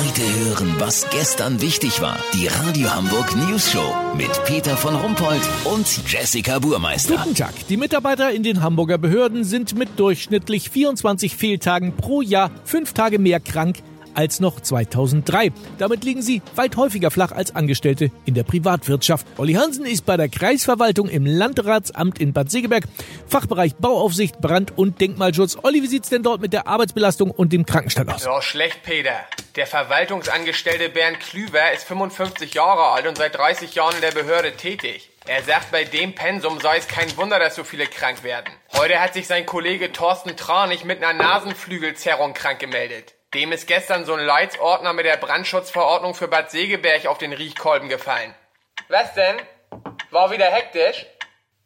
Heute hören, was gestern wichtig war. Die Radio Hamburg News Show mit Peter von Rumpold und Jessica Burmeister. Guten Tag. Die Mitarbeiter in den Hamburger Behörden sind mit durchschnittlich 24 Fehltagen pro Jahr fünf Tage mehr krank als noch 2003. Damit liegen sie weit häufiger flach als Angestellte in der Privatwirtschaft. Olli Hansen ist bei der Kreisverwaltung im Landratsamt in Bad Segeberg, Fachbereich Bauaufsicht, Brand- und Denkmalschutz. Olli, wie sieht's denn dort mit der Arbeitsbelastung und dem Krankenstand aus? Ja, schlecht, Peter. Der Verwaltungsangestellte Bernd Klüver ist 55 Jahre alt und seit 30 Jahren in der Behörde tätig. Er sagt, bei dem Pensum sei es kein Wunder, dass so viele krank werden. Heute hat sich sein Kollege Thorsten Tranich mit einer Nasenflügelzerrung krank gemeldet. Dem ist gestern so ein Leitsordner mit der Brandschutzverordnung für Bad Segeberg auf den Riechkolben gefallen. Was denn? War wieder hektisch?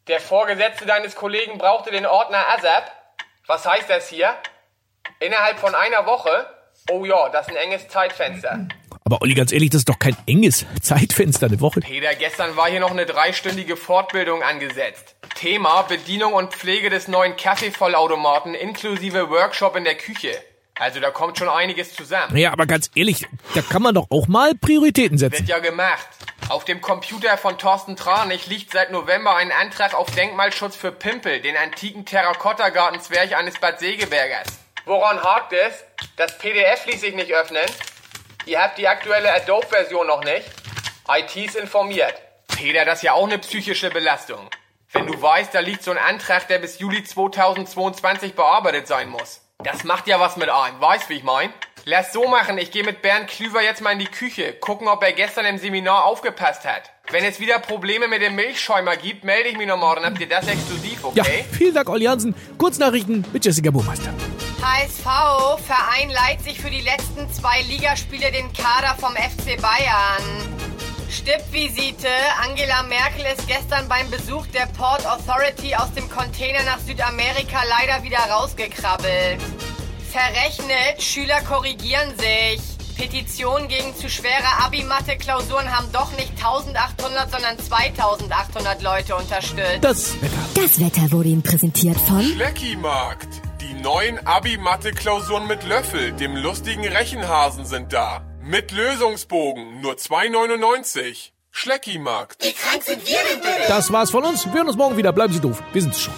Der Vorgesetzte deines Kollegen brauchte den Ordner ASAP? Was heißt das hier? Innerhalb von einer Woche? Oh ja, das ist ein enges Zeitfenster. Aber Olli, ganz ehrlich, das ist doch kein enges Zeitfenster, eine Woche. Peter, gestern war hier noch eine dreistündige Fortbildung angesetzt. Thema Bedienung und Pflege des neuen Kaffeevollautomaten inklusive Workshop in der Küche. Also da kommt schon einiges zusammen. Ja, aber ganz ehrlich, da kann man doch auch mal Prioritäten setzen. Wird ja gemacht. Auf dem Computer von Thorsten Tranich liegt seit November ein Antrag auf Denkmalschutz für Pimpel, den antiken Terrakotta-Gartenzwerg eines Bad Segebergers. Woran hakt es? Das PDF ließ sich nicht öffnen. Ihr habt die aktuelle Adobe-Version noch nicht. IT ist informiert. Peter, das ist ja auch eine psychische Belastung. Wenn du weißt, da liegt so ein Antrag, der bis Juli 2022 bearbeitet sein muss. Das macht ja was mit einem, weißt wie ich mein? Lass so machen, ich gehe mit Bernd Klüver jetzt mal in die Küche, gucken, ob er gestern im Seminar aufgepasst hat. Wenn es wieder Probleme mit dem Milchschäumer gibt, melde ich mich noch morgen, habt ihr das exklusiv, okay? Ja, vielen Dank, Olli Hansen. Kurznachrichten mit Jessica Burmeister. HSV, Verein leiht sich für die letzten zwei Ligaspiele den Kader vom FC Bayern. Stippvisite. Angela Merkel ist gestern beim Besuch der Port Authority aus dem Container nach Südamerika leider wieder rausgekrabbelt. Verrechnet, Schüler korrigieren sich. Petitionen gegen zu schwere Abi-Mathe-Klausuren haben doch nicht 1800, sondern 2800 Leute unterstützt. Das Wetter. Das Wetter wurde Ihnen präsentiert von Schleckimarkt. Die neuen Abi-Mathe-Klausuren mit Löffel, dem lustigen Rechenhasen sind da. Mit Lösungsbogen, nur 2,99. Schleckimarkt. Das war's von uns. Wir hören uns morgen wieder. Bleiben Sie doof. Wir sind's schon.